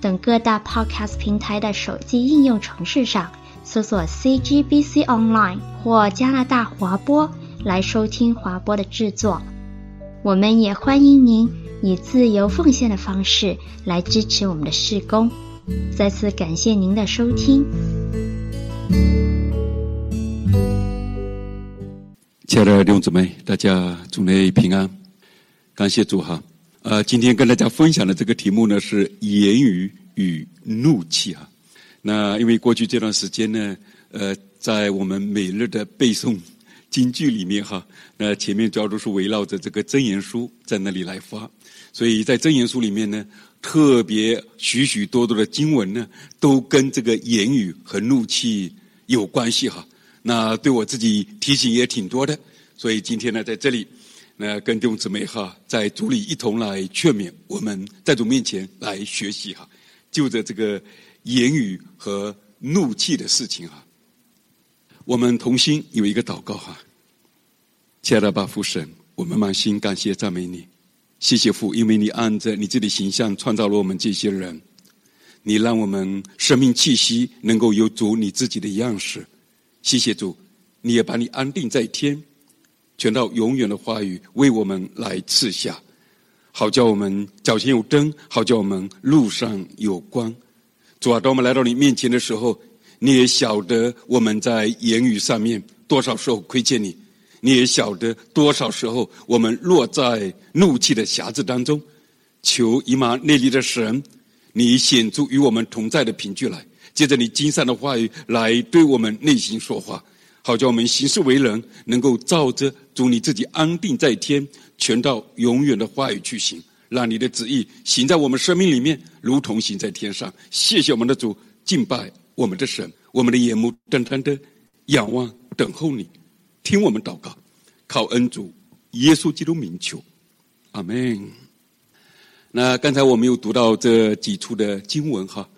等各大 Podcast 平台的手机应用程式上搜索 CGBC Online 或加拿大华播来收听华播的制作。我们也欢迎您以自由奉献的方式来支持我们的事工。再次感谢您的收听。亲爱的弟兄姊妹，大家主内平安，感谢主哈。呃，今天跟大家分享的这个题目呢是言语与怒气哈。那因为过去这段时间呢，呃，在我们每日的背诵京剧里面哈，那前面主要都是围绕着这个箴言书在那里来发，所以在箴言书里面呢，特别许许多多的经文呢，都跟这个言语和怒气有关系哈。那对我自己提醒也挺多的，所以今天呢，在这里，那跟弟兄姊妹哈，在主里一同来劝勉我们，在主面前来学习哈，就着这个言语和怒气的事情哈，我们同心有一个祷告哈，亲爱的巴父神，我们满心感谢赞美你，谢谢父，因为你按着你自己的形象创造了我们这些人，你让我们生命气息能够有主你自己的样式。谢谢主，你也把你安定在天，全到永远的话语为我们来赐下，好叫我们脚前有灯，好叫我们路上有光。主啊，当我们来到你面前的时候，你也晓得我们在言语上面多少时候亏欠你，你也晓得多少时候我们落在怒气的匣子当中。求以马内利的神，你显出与我们同在的凭据来。借着你经上的话语来对我们内心说话，好叫我们行事为人能够照着主你自己安定在天、全到永远的话语去行，让你的旨意行在我们生命里面，如同行在天上。谢谢我们的主，敬拜我们的神，我们的眼目单单的仰望等候你，听我们祷告，靠恩主耶稣基督名求，阿门。那刚才我们又读到这几处的经文哈。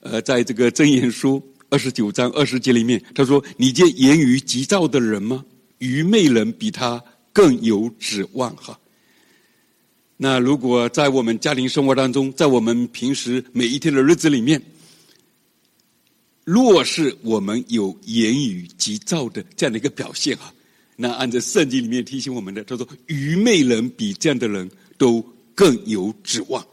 呃，在这个箴言书二十九章二十节里面，他说：“你见言语急躁的人吗？愚昧人比他更有指望。”哈。那如果在我们家庭生活当中，在我们平时每一天的日子里面，若是我们有言语急躁的这样的一个表现哈，那按照圣经里面提醒我们的，他说：“愚昧人比这样的人都更有指望。”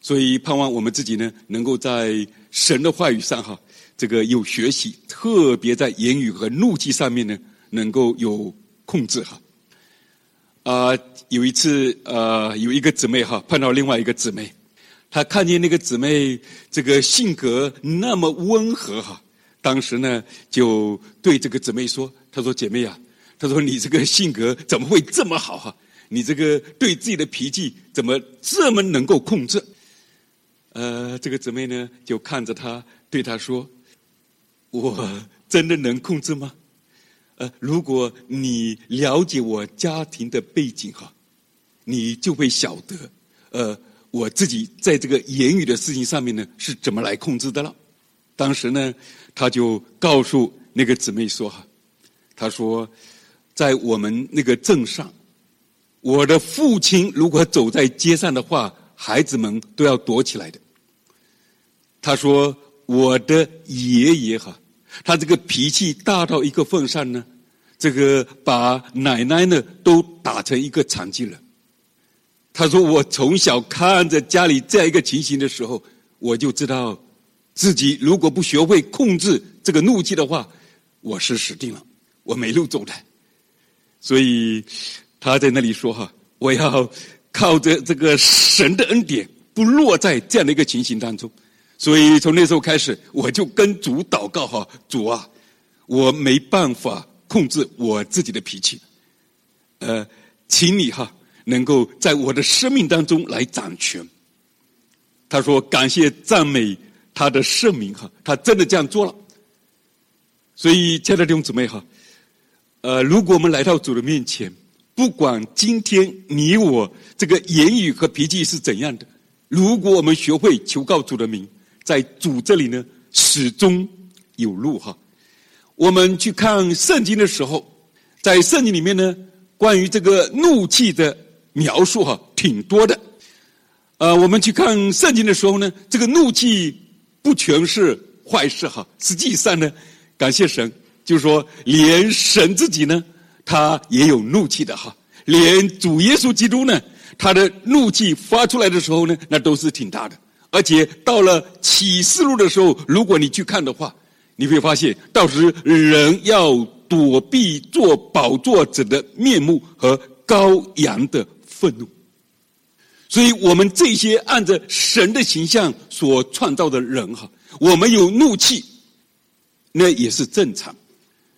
所以盼望我们自己呢，能够在神的话语上哈，这个有学习，特别在言语和怒气上面呢，能够有控制哈。啊、有一次、呃，有一个姊妹哈，碰到另外一个姊妹，她看见那个姊妹这个性格那么温和哈，当时呢就对这个姊妹说：“她说姐妹、啊，她说你这个性格怎么会这么好哈？你这个对自己的脾气怎么这么能够控制？”呃，这个姊妹呢，就看着她，对她说：“我真的能控制吗？呃，如果你了解我家庭的背景哈，你就会晓得，呃，我自己在这个言语的事情上面呢，是怎么来控制的了。”当时呢，他就告诉那个姊妹说：“哈，他说，在我们那个镇上，我的父亲如果走在街上的话，孩子们都要躲起来的。”他说：“我的爷爷哈，他这个脾气大到一个份上呢，这个把奶奶呢都打成一个残疾人。”他说：“我从小看着家里这样一个情形的时候，我就知道，自己如果不学会控制这个怒气的话，我是死定了，我没路走的。”所以他在那里说：“哈，我要靠着这个神的恩典，不落在这样的一个情形当中。”所以从那时候开始，我就跟主祷告哈，主啊，我没办法控制我自己的脾气，呃，请你哈能够在我的生命当中来掌权。他说感谢赞美他的圣名哈，他真的这样做了。所以，亲爱的弟兄姊妹哈，呃，如果我们来到主的面前，不管今天你我这个言语和脾气是怎样的，如果我们学会求告主的名，在主这里呢，始终有路哈。我们去看圣经的时候，在圣经里面呢，关于这个怒气的描述哈，挺多的。呃，我们去看圣经的时候呢，这个怒气不全是坏事哈，实际上呢。感谢神，就是说，连神自己呢，他也有怒气的哈。连主耶稣基督呢，他的怒气发出来的时候呢，那都是挺大的。而且到了启示录的时候，如果你去看的话，你会发现，到时人要躲避做宝座者的面目和羔羊的愤怒。所以，我们这些按着神的形象所创造的人哈，我们有怒气。那也是正常。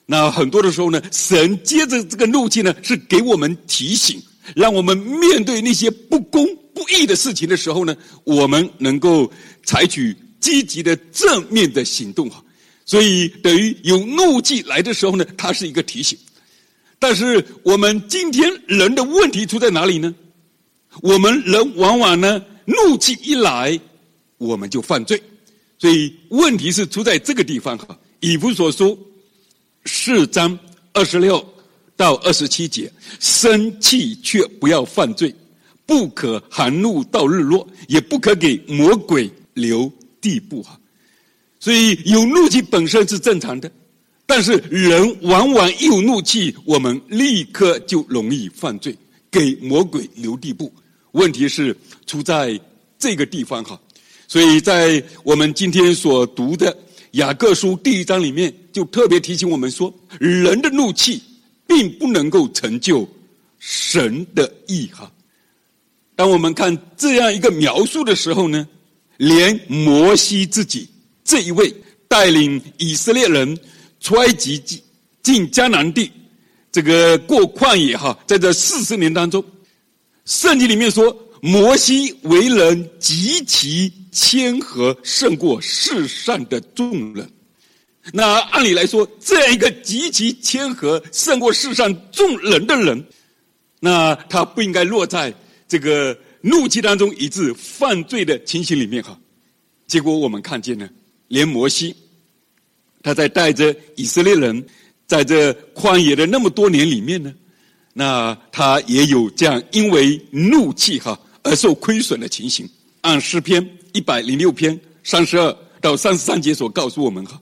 那很多的时候呢，神接着这个怒气呢，是给我们提醒，让我们面对那些不公不义的事情的时候呢，我们能够采取积极的正面的行动哈。所以等于有怒气来的时候呢，它是一个提醒。但是我们今天人的问题出在哪里呢？我们人往往呢，怒气一来，我们就犯罪。所以问题是出在这个地方哈。以弗所书四章二十六到二十七节，生气却不要犯罪，不可含怒到日落，也不可给魔鬼留地步哈。所以有怒气本身是正常的，但是人往往一有怒气，我们立刻就容易犯罪，给魔鬼留地步。问题是出在这个地方哈。所以在我们今天所读的。雅各书第一章里面就特别提醒我们说，人的怒气并不能够成就神的意哈。当我们看这样一个描述的时候呢，连摩西自己这一位带领以色列人出埃及进迦南地，这个过旷野哈，在这四十年当中，圣经里面说。摩西为人极其谦和，胜过世上的众人。那按理来说，这样一个极其谦和、胜过世上众人的人，那他不应该落在这个怒气当中，以致犯罪的情形里面哈。结果我们看见呢，连摩西，他在带着以色列人在这旷野的那么多年里面呢，那他也有这样因为怒气哈。而受亏损的情形，按诗篇一百零六篇三十二到三十三节所告诉我们哈，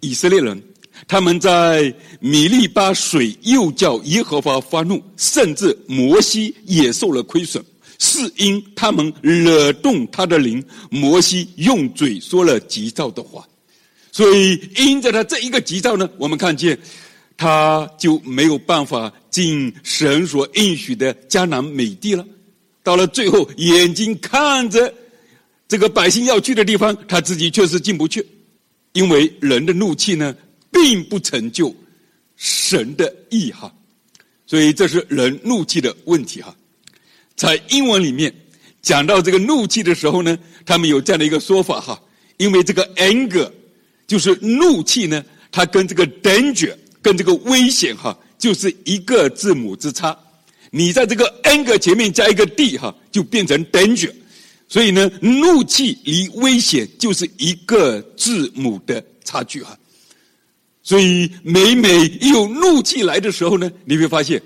以色列人他们在米利巴水又叫耶和华发怒，甚至摩西也受了亏损，是因他们惹动他的灵，摩西用嘴说了急躁的话，所以因着他这一个急躁呢，我们看见他就没有办法进神所应许的迦南美地了。到了最后，眼睛看着这个百姓要去的地方，他自己却是进不去，因为人的怒气呢，并不成就神的意哈，所以这是人怒气的问题哈。在英文里面讲到这个怒气的时候呢，他们有这样的一个说法哈，因为这个 anger 就是怒气呢，它跟这个 danger 跟这个危险哈，就是一个字母之差。你在这个 anger 前面加一个 d 哈，就变成 danger，所以呢，怒气离危险就是一个字母的差距哈。所以每每有怒气来的时候呢，你会发现，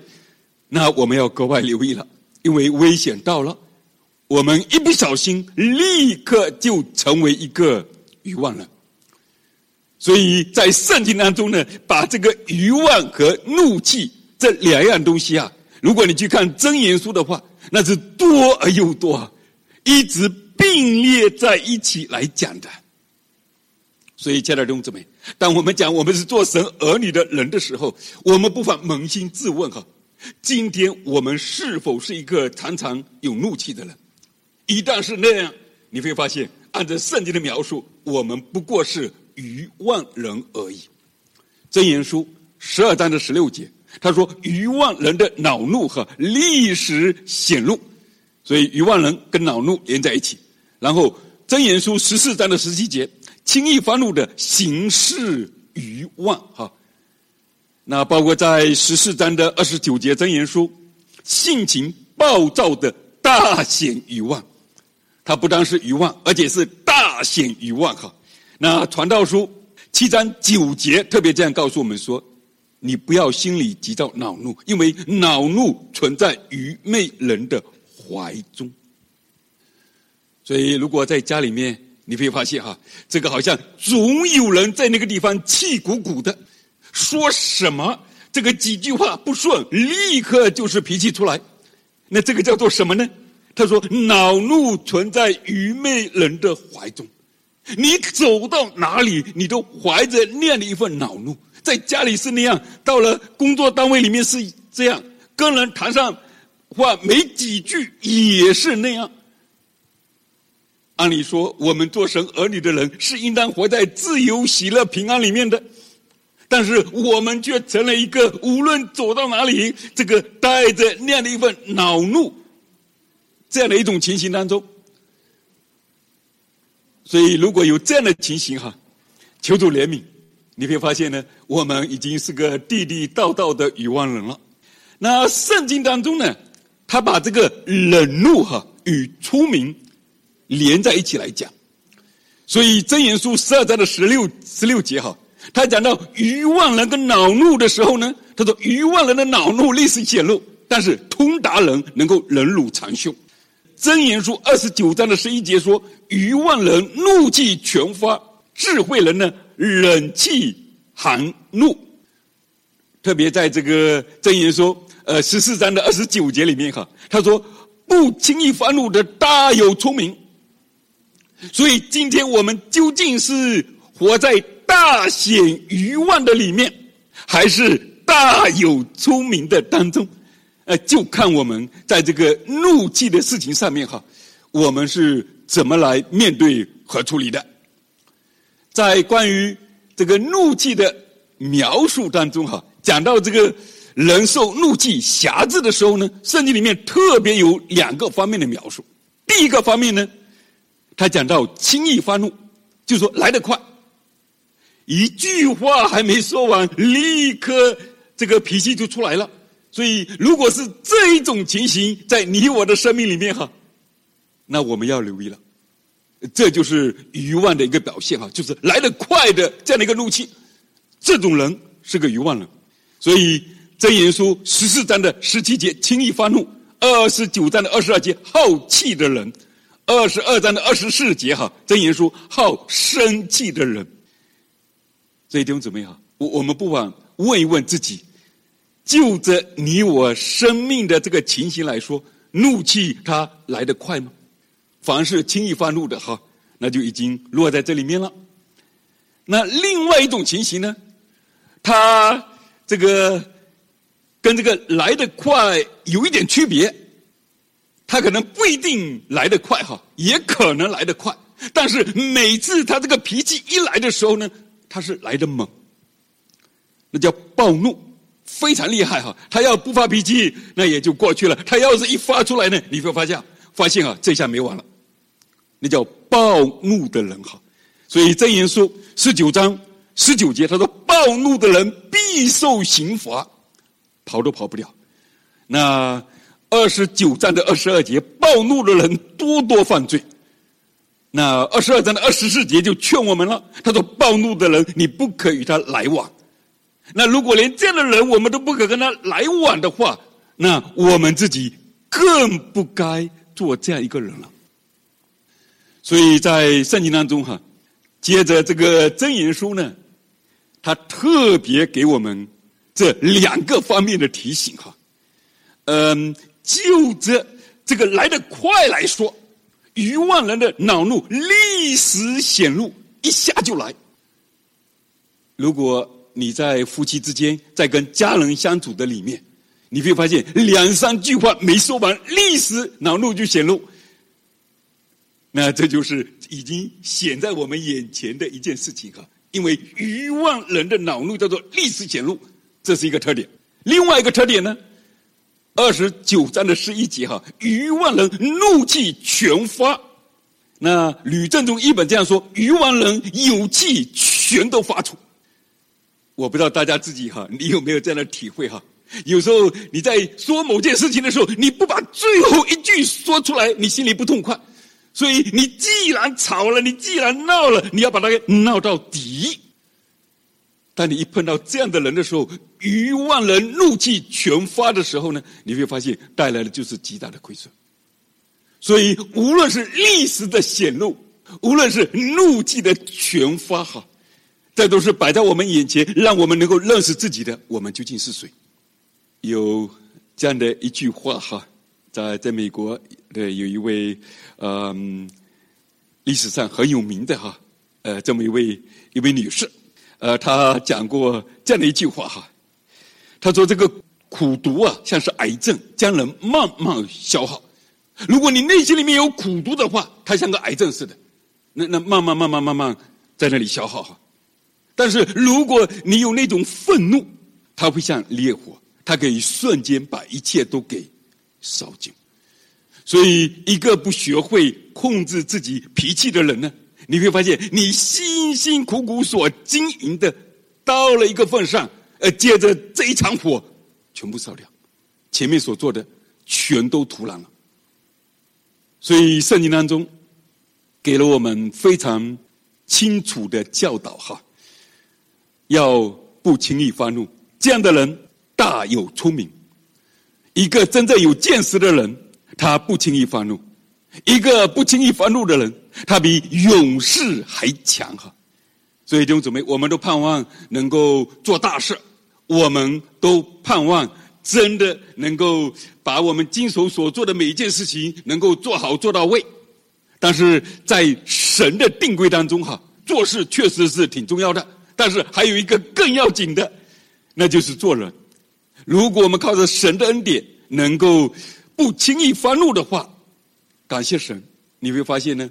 那我们要格外留意了，因为危险到了，我们一不小心立刻就成为一个愚妄了。所以在圣经当中呢，把这个愚妄和怒气这两样东西啊。如果你去看箴言书的话，那是多而又多，一直并列在一起来讲的。所以，亲爱的弟兄姊妹，当我们讲我们是做神儿女的人的时候，我们不妨扪心自问哈：今天我们是否是一个常常有怒气的人？一旦是那样，你会发现，按照圣经的描述，我们不过是愚妄人而已。箴言书十二章的十六节。他说：“愚妄人的恼怒和历史显露，所以愚妄人跟恼怒连在一起。然后箴言书十四章的十七节，轻易发怒的行事愚妄哈。那包括在十四章的二十九节箴言书，性情暴躁的大显愚妄，他不单是愚妄，而且是大显愚妄哈。那传道书七章九节特别这样告诉我们说。你不要心里急躁恼怒，因为恼怒存在愚昧人的怀中。所以，如果在家里面，你会发现哈，这个好像总有人在那个地方气鼓鼓的，说什么这个几句话不顺，立刻就是脾气出来。那这个叫做什么呢？他说：恼怒存在愚昧人的怀中。你走到哪里，你都怀着那样的一份恼怒。在家里是那样，到了工作单位里面是这样，跟人谈上话没几句也是那样。按理说，我们做神儿女的人是应当活在自由、喜乐、平安里面的，但是我们却成了一个无论走到哪里，这个带着那样的一份恼怒，这样的一种情形当中。所以，如果有这样的情形哈，求主怜悯。你会发现呢，我们已经是个地地道道的愚妄人了。那圣经当中呢，他把这个冷怒哈与出名连在一起来讲。所以真言书十二章的十六十六节哈，他讲到愚妄人跟恼怒的时候呢，他说愚妄人的恼怒历史显露，但是通达人能够忍辱长袖。真言书二十九章的十一节说，愚妄人怒气全发，智慧人呢，忍气含怒，特别在这个真言说，呃，十四章的二十九节里面哈，他说不轻易发怒的大有聪明。所以今天我们究竟是活在大显愚妄的里面，还是大有聪明的当中？呃，就看我们在这个怒气的事情上面哈，我们是怎么来面对和处理的。在关于这个怒气的描述当中，哈，讲到这个人受怒气挟制的时候呢，圣经里面特别有两个方面的描述。第一个方面呢，他讲到轻易发怒，就说来得快，一句话还没说完，立刻这个脾气就出来了。所以，如果是这一种情形在你我的生命里面，哈，那我们要留意了。这就是愚妄的一个表现哈，就是来得快的这样的一个怒气，这种人是个愚妄人。所以真言书十四章的十七节轻易发怒，二十九章的二十二节好气的人，二十二章的二十四节哈箴言书好生气的人。这一点怎么样？我我们不妨问一问自己，就着你我生命的这个情形来说，怒气它来得快吗？凡是轻易发怒的哈，那就已经落在这里面了。那另外一种情形呢，他这个跟这个来得快有一点区别，他可能不一定来得快哈，也可能来得快，但是每次他这个脾气一来的时候呢，他是来得猛，那叫暴怒，非常厉害哈。他要不发脾气，那也就过去了；他要是一发出来呢，你会发现，发现啊，这下没完了。那叫暴怒的人哈，所以真言书十九章十九节，他说：“暴怒的人必受刑罚，跑都跑不了。”那二十九章的二十二节，暴怒的人多多犯罪。那二十二章的二十四节就劝我们了，他说：“暴怒的人，你不可与他来往。”那如果连这样的人我们都不可跟他来往的话，那我们自己更不该做这样一个人了。所以在圣经当中哈，接着这个箴言书呢，他特别给我们这两个方面的提醒哈。嗯，就着这个来得快来说，愚妄人的恼怒立时显露，一下就来。如果你在夫妻之间，在跟家人相处的里面，你会发现两三句话没说完，立时恼怒就显露。那这就是已经显在我们眼前的一件事情哈，因为愚妄人的恼怒叫做立时显露，这是一个特点。另外一个特点呢，二十九章的十一节哈，愚妄人怒气全发，那吕正中一本这样说：愚万人有气全都发出。我不知道大家自己哈，你有没有这样的体会哈？有时候你在说某件事情的时候，你不把最后一句说出来，你心里不痛快。所以你既然吵了，你既然闹了，你要把它给闹到底。当你一碰到这样的人的时候，一万人怒气全发的时候呢，你会发现带来的就是极大的亏损。所以无论是历史的显露，无论是怒气的全发，哈。这都是摆在我们眼前，让我们能够认识自己的，我们究竟是谁？有这样的一句话哈，在在美国的有一位嗯历史上很有名的哈，呃这么一位一位女士，呃他讲过这样的一句话哈，他说这个苦毒啊像是癌症，将人慢慢消耗。如果你内心里面有苦毒的话，它像个癌症似的，那那慢慢慢慢慢慢在那里消耗哈。但是如果你有那种愤怒，它会像烈火，它可以瞬间把一切都给烧尽。所以，一个不学会控制自己脾气的人呢，你会发现，你辛辛苦苦所经营的，到了一个份上，呃，接着这一场火全部烧掉，前面所做的全都徒然了。所以，圣经当中给了我们非常清楚的教导，哈。要不轻易发怒，这样的人大有聪明。一个真正有见识的人，他不轻易发怒；一个不轻易发怒的人，他比勇士还强哈。所以弟兄姊妹，我们都盼望能够做大事，我们都盼望真的能够把我们经手所做的每一件事情能够做好做到位。但是在神的定规当中哈，做事确实是挺重要的。但是还有一个更要紧的，那就是做人。如果我们靠着神的恩典，能够不轻易发怒的话，感谢神，你会发现呢，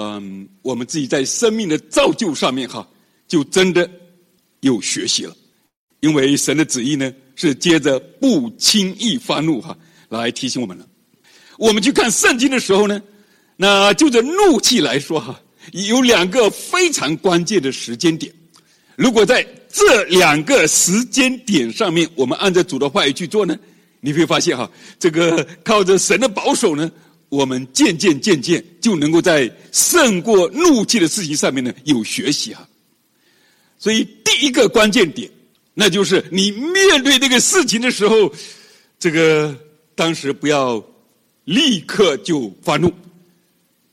嗯，我们自己在生命的造就上面哈，就真的有学习了。因为神的旨意呢，是接着不轻易发怒哈，来提醒我们了。我们去看圣经的时候呢，那就着怒气来说哈，有两个非常关键的时间点。如果在这两个时间点上面，我们按照主的话语去做呢，你会发现哈，这个靠着神的保守呢，我们渐渐渐渐就能够在胜过怒气的事情上面呢有学习哈。所以第一个关键点，那就是你面对这个事情的时候，这个当时不要立刻就发怒。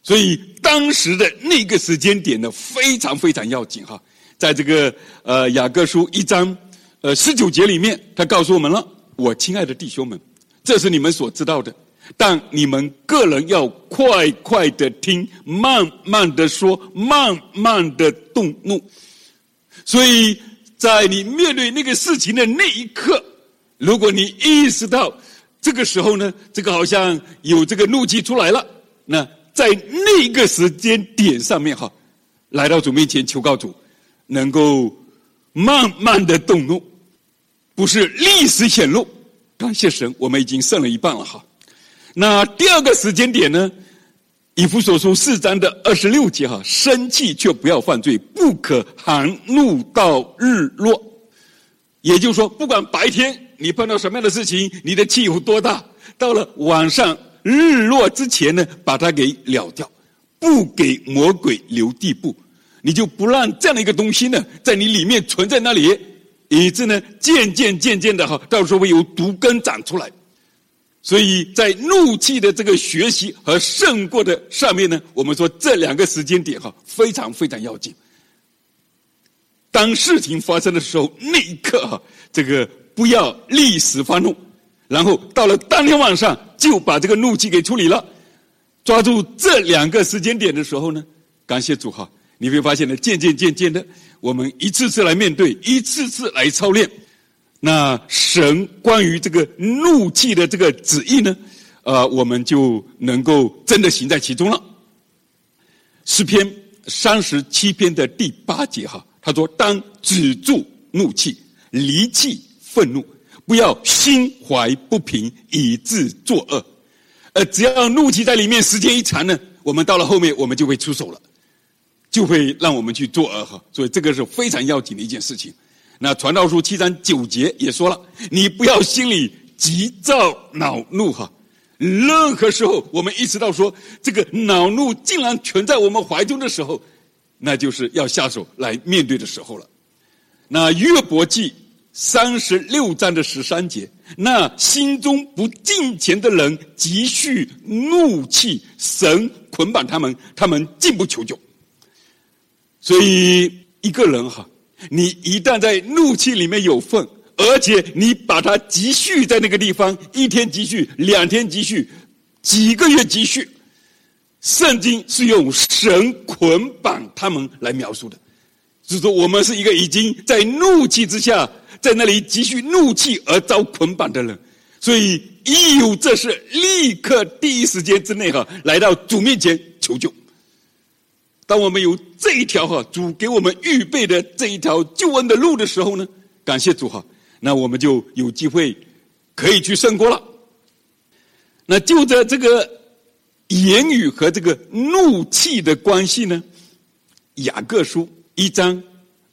所以当时的那个时间点呢，非常非常要紧哈。在这个呃雅各书一章呃十九节里面，他告诉我们了：我亲爱的弟兄们，这是你们所知道的，但你们个人要快快的听，慢慢的说，慢慢的动怒。所以在你面对那个事情的那一刻，如果你意识到这个时候呢，这个好像有这个怒气出来了，那在那个时间点上面哈，来到主面前求告主。能够慢慢的动怒，不是立时显露。感谢神，我们已经胜了一半了哈。那第二个时间点呢？以弗所书四章的二十六节哈，生气却不要犯罪，不可含怒到日落。也就是说，不管白天你碰到什么样的事情，你的气有多大，到了晚上日落之前呢，把它给了掉，不给魔鬼留地步。你就不让这样的一个东西呢，在你里面存在那里，以致呢，渐渐渐渐的哈，到时候会有毒根长出来。所以在怒气的这个学习和胜过的上面呢，我们说这两个时间点哈，非常非常要紧。当事情发生的时候，那一刻哈，这个不要立时发怒，然后到了当天晚上就把这个怒气给处理了。抓住这两个时间点的时候呢，感谢主哈。你会发现呢，渐渐渐渐的，我们一次次来面对，一次次来操练，那神关于这个怒气的这个旨意呢，呃，我们就能够真的行在其中了。诗篇三十七篇的第八节哈，他说：“当止住怒气，离弃愤怒，不要心怀不平，以致作恶。”呃，只要怒气在里面时间一长呢，我们到了后面，我们就会出手了，就会让我们去作恶哈。所以这个是非常要紧的一件事情。那传道书七章九节也说了，你不要心里急躁恼怒哈。任何时候，我们意识到说这个恼怒竟然存在我们怀中的时候，那就是要下手来面对的时候了。那约伯记三十六章的十三节，那心中不敬虔的人积蓄怒气，神捆绑他们，他们进不求救。所以一个人哈，你一旦在怒气里面有份。而且你把它积蓄在那个地方，一天积蓄，两天积蓄，几个月积蓄，圣经是用神捆绑他们来描述的，就是说我们是一个已经在怒气之下，在那里积蓄怒气而遭捆绑的人，所以一有这事，立刻第一时间之内哈，来到主面前求救。当我们有这一条哈，主给我们预备的这一条救恩的路的时候呢，感谢主哈。那我们就有机会可以去胜过了。那就着这个言语和这个怒气的关系呢，雅各书一章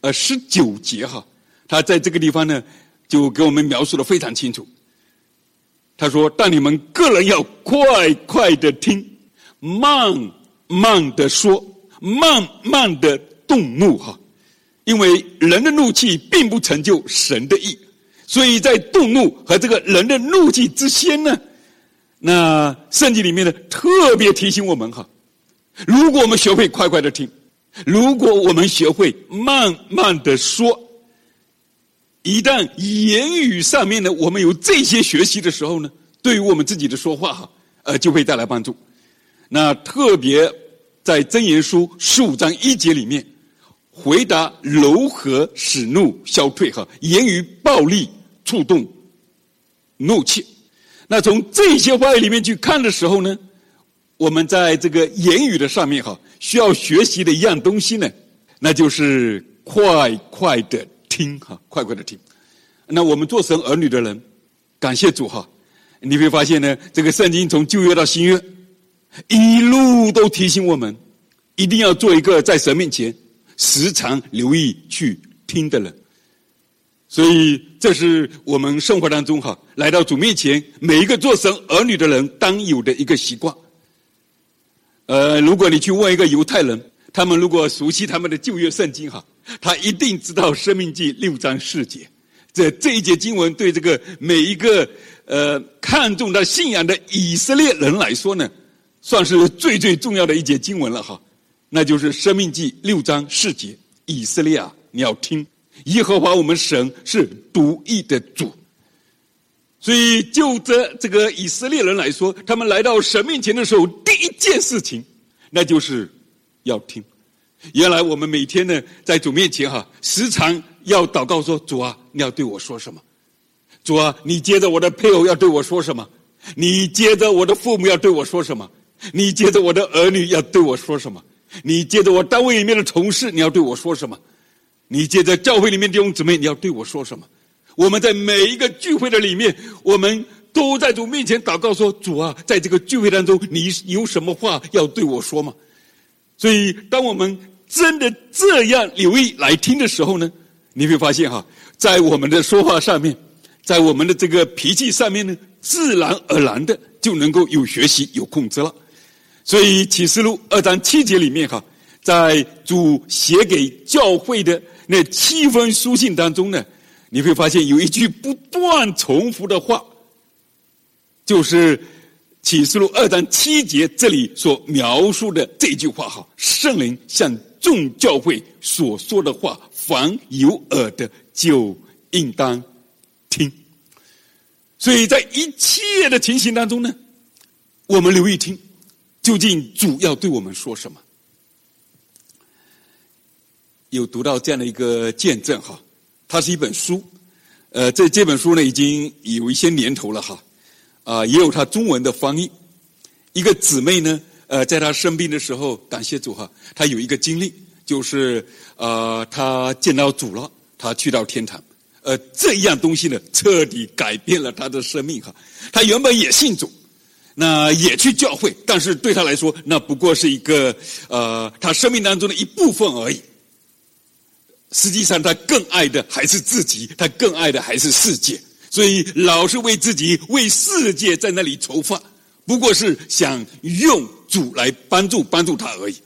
呃十九节哈，他在这个地方呢就给我们描述的非常清楚。他说：“但你们个人要快快的听，慢慢的说，慢慢的动怒哈，因为人的怒气并不成就神的意。”所以在动怒和这个人的怒气之间呢，那圣经里面呢特别提醒我们哈，如果我们学会快快的听，如果我们学会慢慢的说，一旦言语上面呢我们有这些学习的时候呢，对于我们自己的说话哈，呃就会带来帮助。那特别在箴言书十五章一节里面，回答柔和使怒消退哈，言语暴力。触动怒气，那从这些话语里面去看的时候呢，我们在这个言语的上面哈，需要学习的一样东西呢，那就是快快的听哈，快快的听。那我们做神儿女的人，感谢主哈，你会发现呢，这个圣经从旧约到新约，一路都提醒我们，一定要做一个在神面前时常留意去听的人。所以，这是我们生活当中哈，来到主面前，每一个做神儿女的人当有的一个习惯。呃，如果你去问一个犹太人，他们如果熟悉他们的旧约圣经哈，他一定知道《生命记》六章四节。这这一节经文对这个每一个呃看重他信仰的以色列人来说呢，算是最最重要的一节经文了哈。那就是《生命记》六章四节：以色列啊，你要听。耶和华我们神是独一的主，所以就这这个以色列人来说，他们来到神面前的时候，第一件事情，那就是要听。原来我们每天呢，在主面前哈，时常要祷告说：“主啊，你要对我说什么？主啊，你接着我的配偶要对我说什么？你接着我的父母要对我说什么？你接着我的儿女要对我说什么？你接着我单位里面的同事，你要对我说什么？”你接着教会里面弟兄姊妹，你要对我说什么？我们在每一个聚会的里面，我们都在主面前祷告说：“主啊，在这个聚会当中，你有什么话要对我说吗？”所以，当我们真的这样留意来听的时候呢，你会发现哈，在我们的说话上面，在我们的这个脾气上面呢，自然而然的就能够有学习、有控制了。所以，启示录二章七节里面哈，在主写给教会的。那七封书信当中呢，你会发现有一句不断重复的话，就是启示录二章七节这里所描述的这句话哈：圣灵向众教会所说的话，凡有耳的就应当听。所以在一切的情形当中呢，我们留意听，究竟主要对我们说什么？有读到这样的一个见证哈，它是一本书，呃，这这本书呢已经有一些年头了哈，啊，也有它中文的翻译。一个姊妹呢，呃，在她生病的时候，感谢主哈，她有一个经历，就是呃，她见到主了，她去到天堂，呃，这样东西呢，彻底改变了她的生命哈。她原本也信主，那也去教会，但是对他来说，那不过是一个呃，他生命当中的一部分而已。实际上，他更爱的还是自己，他更爱的还是世界，所以老是为自己、为世界在那里筹划，不过是想用主来帮助帮助他而已。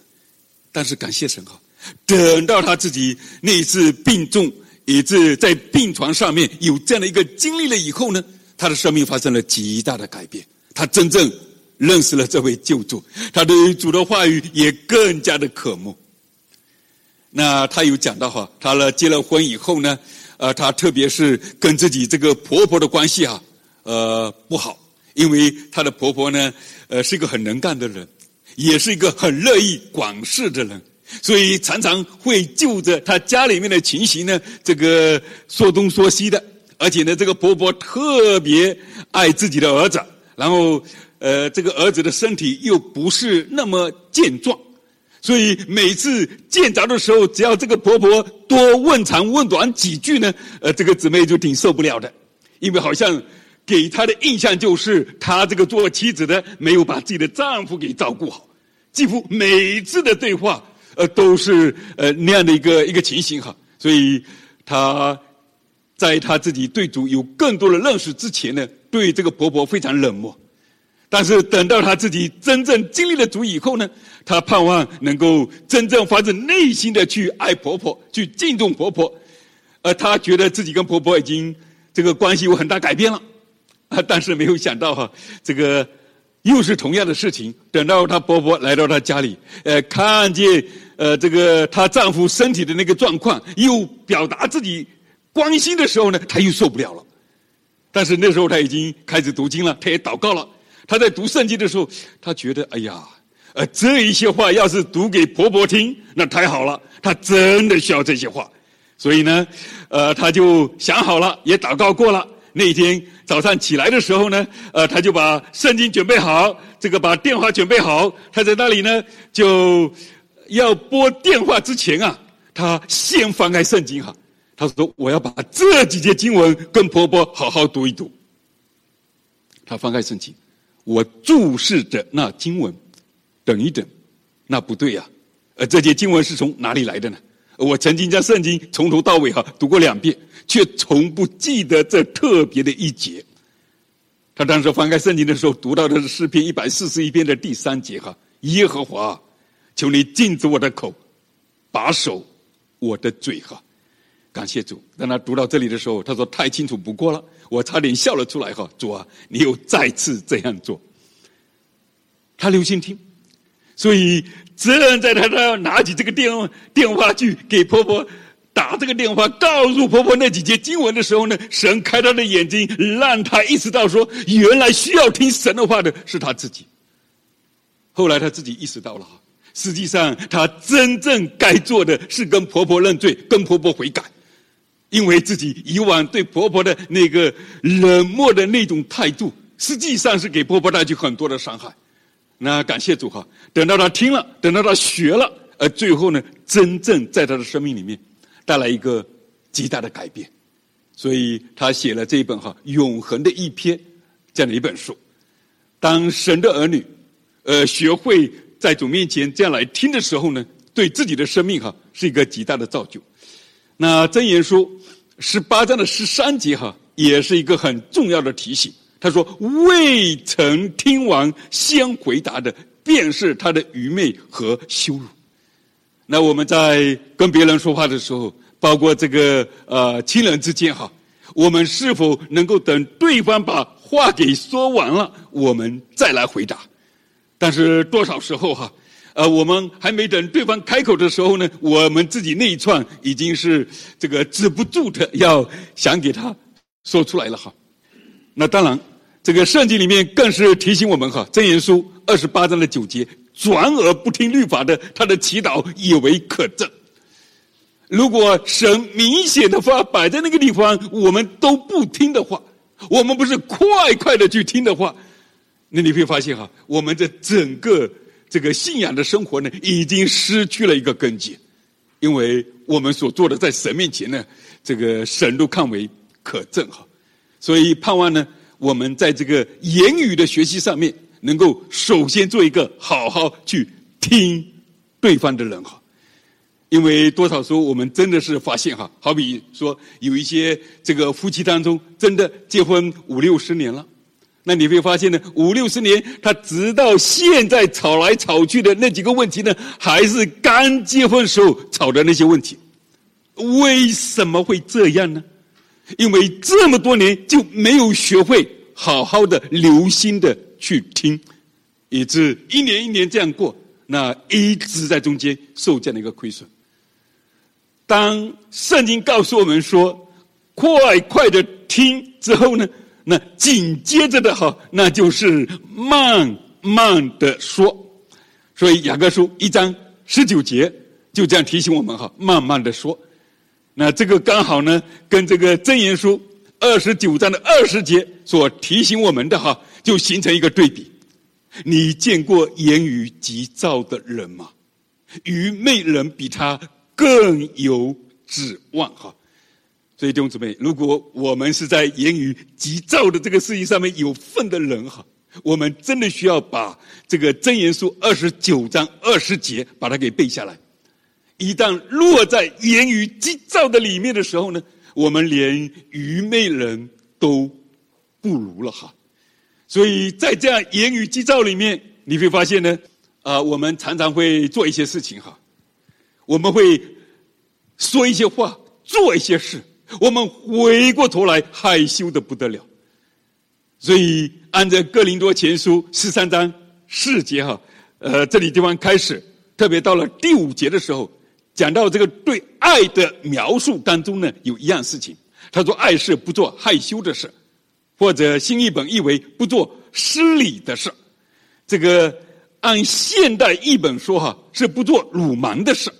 但是感谢神哈，等到他自己那一次病重，以致在病床上面有这样的一个经历了以后呢，他的生命发生了极大的改变。他真正认识了这位救主，他对于主的话语也更加的渴慕。那他有讲到哈，他呢结了婚以后呢，呃，他特别是跟自己这个婆婆的关系啊，呃，不好，因为他的婆婆呢，呃，是一个很能干的人，也是一个很乐意管事的人，所以常常会就着他家里面的情形呢，这个说东说西的，而且呢，这个婆婆特别爱自己的儿子。然后，呃，这个儿子的身体又不是那么健壮，所以每次见着的时候，只要这个婆婆多问长问短几句呢，呃，这个姊妹就挺受不了的，因为好像给她的印象就是她这个做妻子的没有把自己的丈夫给照顾好，几乎每次的对话，呃，都是呃那样的一个一个情形哈，所以她在她自己对主有更多的认识之前呢。对这个婆婆非常冷漠，但是等到她自己真正经历了主以后呢，她盼望能够真正发自内心的去爱婆婆，去敬重婆婆，而她觉得自己跟婆婆已经这个关系有很大改变了，啊，但是没有想到哈，这个又是同样的事情。等到她婆婆来到她家里，呃，看见呃这个她丈夫身体的那个状况，又表达自己关心的时候呢，她又受不了了。但是那时候他已经开始读经了，他也祷告了。他在读圣经的时候，他觉得哎呀，呃，这一些话要是读给婆婆听，那太好了。他真的需要这些话，所以呢，呃，他就想好了，也祷告过了。那一天早上起来的时候呢，呃，他就把圣经准备好，这个把电话准备好。他在那里呢，就要拨电话之前啊，他先翻开圣经哈。他说：“我要把这几节经文跟婆婆好好读一读。”他翻开圣经，我注视着那经文，等一等，那不对呀、啊！呃，这节经文是从哪里来的呢？我曾经将圣经从头到尾哈读过两遍，却从不记得这特别的一节。他当时翻开圣经的时候，读到的是诗篇一百四十一篇的第三节哈：“耶和华，求你禁止我的口，把守我的嘴哈。”感谢主，当他读到这里的时候，他说太清楚不过了，我差点笑了出来哈。主啊，你又再次这样做。他留心听，所以正在他他拿起这个电电话去给婆婆打这个电话，告诉婆婆那几节经文的时候呢，神开他的眼睛，让他意识到说，原来需要听神的话的是他自己。后来他自己意识到了，实际上他真正该做的是跟婆婆认罪，跟婆婆悔改。因为自己以往对婆婆的那个冷漠的那种态度，实际上是给婆婆带去很多的伤害。那感谢主哈，等到她听了，等到她学了，而最后呢，真正在她的生命里面带来一个极大的改变。所以她写了这一本哈永恒的一篇这样的一本书。当神的儿女，呃，学会在主面前这样来听的时候呢，对自己的生命哈是一个极大的造就。那箴言书十八章的十三节哈，也是一个很重要的提醒。他说：“未曾听完先回答的，便是他的愚昧和羞辱。”那我们在跟别人说话的时候，包括这个呃亲人之间哈，我们是否能够等对方把话给说完了，我们再来回答？但是多少时候哈？呃，我们还没等对方开口的时候呢，我们自己那一串已经是这个止不住的，要想给他说出来了哈。那当然，这个圣经里面更是提醒我们哈，《箴言书》二十八章的九节：转而不听律法的，他的祈祷以为可憎。如果神明显的话摆在那个地方，我们都不听的话，我们不是快快的去听的话，那你会发现哈，我们这整个。这个信仰的生活呢，已经失去了一个根基，因为我们所做的在神面前呢，这个神都看为可憎哈，所以盼望呢，我们在这个言语的学习上面，能够首先做一个好好去听对方的人哈。因为多少时候我们真的是发现哈，好比说有一些这个夫妻当中真的结婚五六十年了，那你会发现呢，五六十年他直到现在吵来吵去的那几个问题呢，还是刚结婚时候吵的那些问题。为什么会这样呢？因为这么多年就没有学会好好的留心的去听，以致一年一年这样过，那一直在中间受这样的一个亏损。当圣经告诉我们说“快快的听”之后呢，那紧接着的哈，那就是慢慢的说。所以雅各书一章十九节就这样提醒我们哈，慢慢的说。那这个刚好呢，跟这个箴言书二十九章的二十节所提醒我们的哈，就形成一个对比。你见过言语急躁的人吗？愚昧人比他。更有指望哈，所以弟兄姊妹，如果我们是在言语急躁的这个事情上面有份的人哈，我们真的需要把这个箴言书二十九章二十节把它给背下来。一旦落在言语急躁的里面的时候呢，我们连愚昧人都不如了哈。所以在这样言语急躁里面，你会发现呢，啊，我们常常会做一些事情哈。我们会说一些话，做一些事，我们回过头来害羞的不得了。所以，按照哥林多前书十三章四节哈，呃，这里地方开始，特别到了第五节的时候，讲到这个对爱的描述当中呢，有一样事情，他说：“爱是不做害羞的事，或者新译本译为不做失礼的事。”这个按现代译本说哈，是不做鲁莽的事。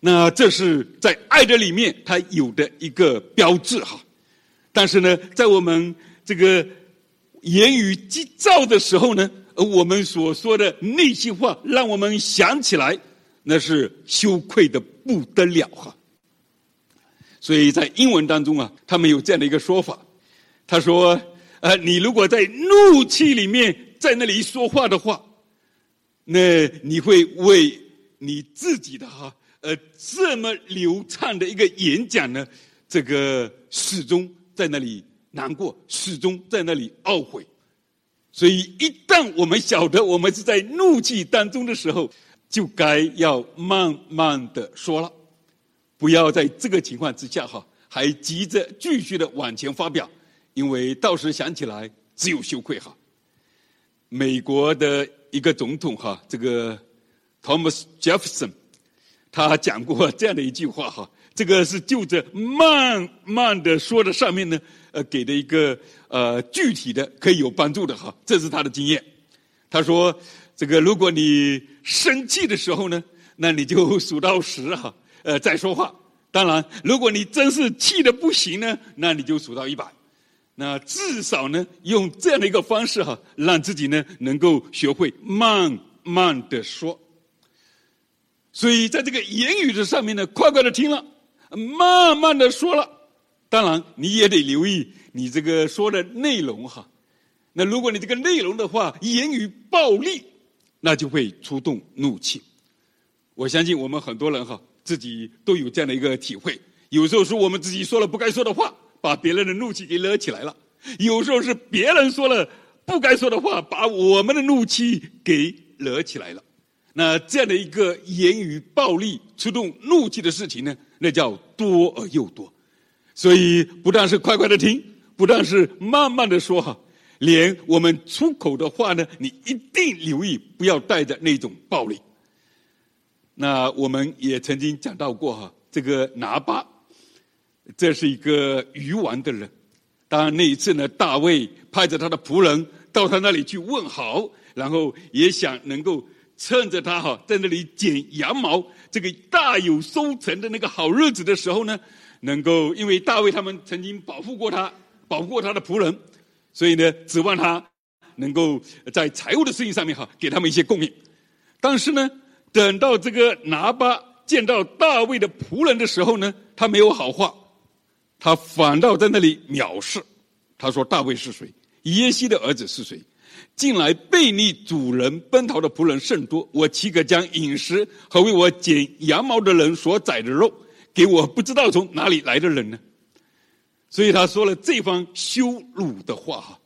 那这是在爱的里面，它有的一个标志哈。但是呢，在我们这个言语急躁的时候呢，我们所说的那些话，让我们想起来，那是羞愧的不得了哈。所以在英文当中啊，他们有这样的一个说法，他说：“呃，你如果在怒气里面在那里说话的话，那你会为你自己的哈。”呃，这么流畅的一个演讲呢，这个始终在那里难过，始终在那里懊悔。所以，一旦我们晓得我们是在怒气当中的时候，就该要慢慢的说了，不要在这个情况之下哈，还急着继续的往前发表，因为到时想起来只有羞愧哈。美国的一个总统哈，这个 Thomas Jefferson。他讲过这样的一句话哈，这个是就着慢慢的说的上面呢，呃，给的一个呃具体的可以有帮助的哈，这是他的经验。他说，这个如果你生气的时候呢，那你就数到十哈，呃，再说话。当然，如果你真是气的不行呢，那你就数到一百。那至少呢，用这样的一个方式哈，让自己呢能够学会慢慢的说。所以，在这个言语的上面呢，快快的听了，慢慢的说了。当然，你也得留意你这个说的内容哈。那如果你这个内容的话，言语暴力，那就会触动怒气。我相信我们很多人哈，自己都有这样的一个体会。有时候是我们自己说了不该说的话，把别人的怒气给惹起来了；有时候是别人说了不该说的话，把我们的怒气给惹起来了。那这样的一个言语暴力触动怒气的事情呢，那叫多而又多。所以不但是快快的听，不但是慢慢的说哈，连我们出口的话呢，你一定留意不要带着那种暴力。那我们也曾经讲到过哈，这个拿巴，这是一个愚顽的人。当然那一次呢，大卫派着他的仆人到他那里去问好，然后也想能够。趁着他哈在那里剪羊毛，这个大有收成的那个好日子的时候呢，能够因为大卫他们曾经保护过他，保护过他的仆人，所以呢，指望他能够在财务的事情上面哈给他们一些供应。但是呢，等到这个拿巴见到大卫的仆人的时候呢，他没有好话，他反倒在那里藐视。他说：“大卫是谁？耶西的儿子是谁？近来背逆主人奔逃的仆人甚多，我岂可将饮食和为我剪羊毛的人所宰的肉给我不知道从哪里来的人呢？所以他说了这番羞辱的话哈。